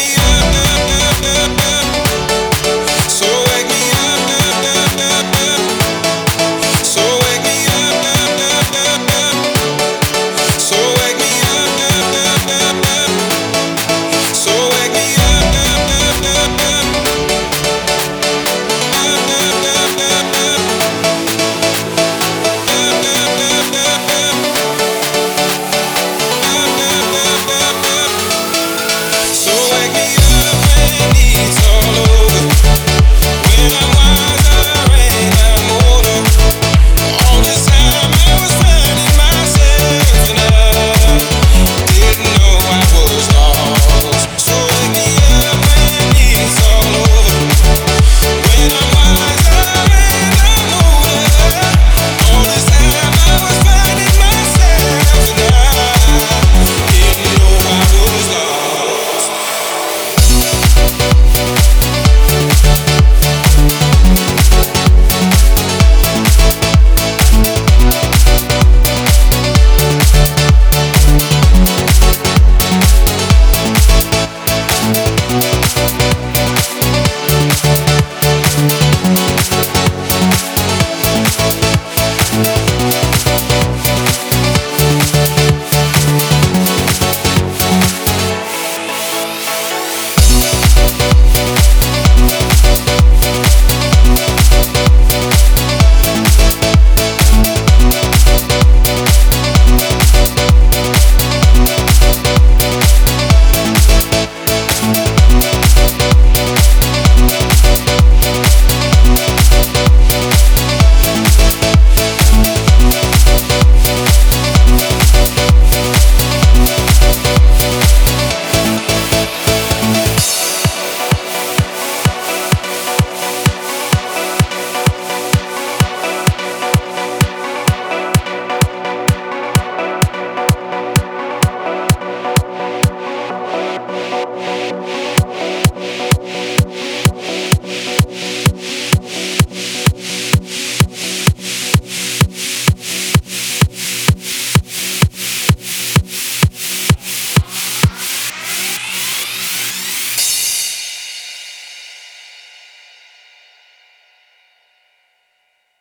you